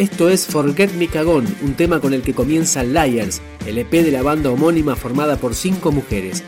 Esto es Forget Me Cagón, un tema con el que comienza Liars, el EP de la banda homónima formada por cinco mujeres.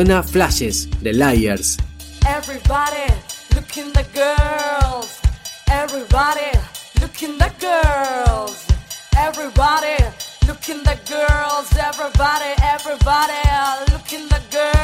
Suena Flashes de Liars. Everybody, look in the girls. Everybody, look in the girls. Everybody, look in the girls. Everybody, everybody, look in the girls.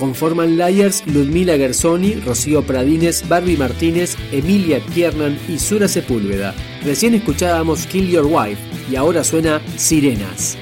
Conforman Liars Ludmila Gersoni, Rocío Pradines, Barbie Martínez, Emilia Kiernan y Sura Sepúlveda. Recién escuchábamos Kill Your Wife y ahora suena Sirenas.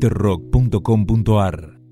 Discos,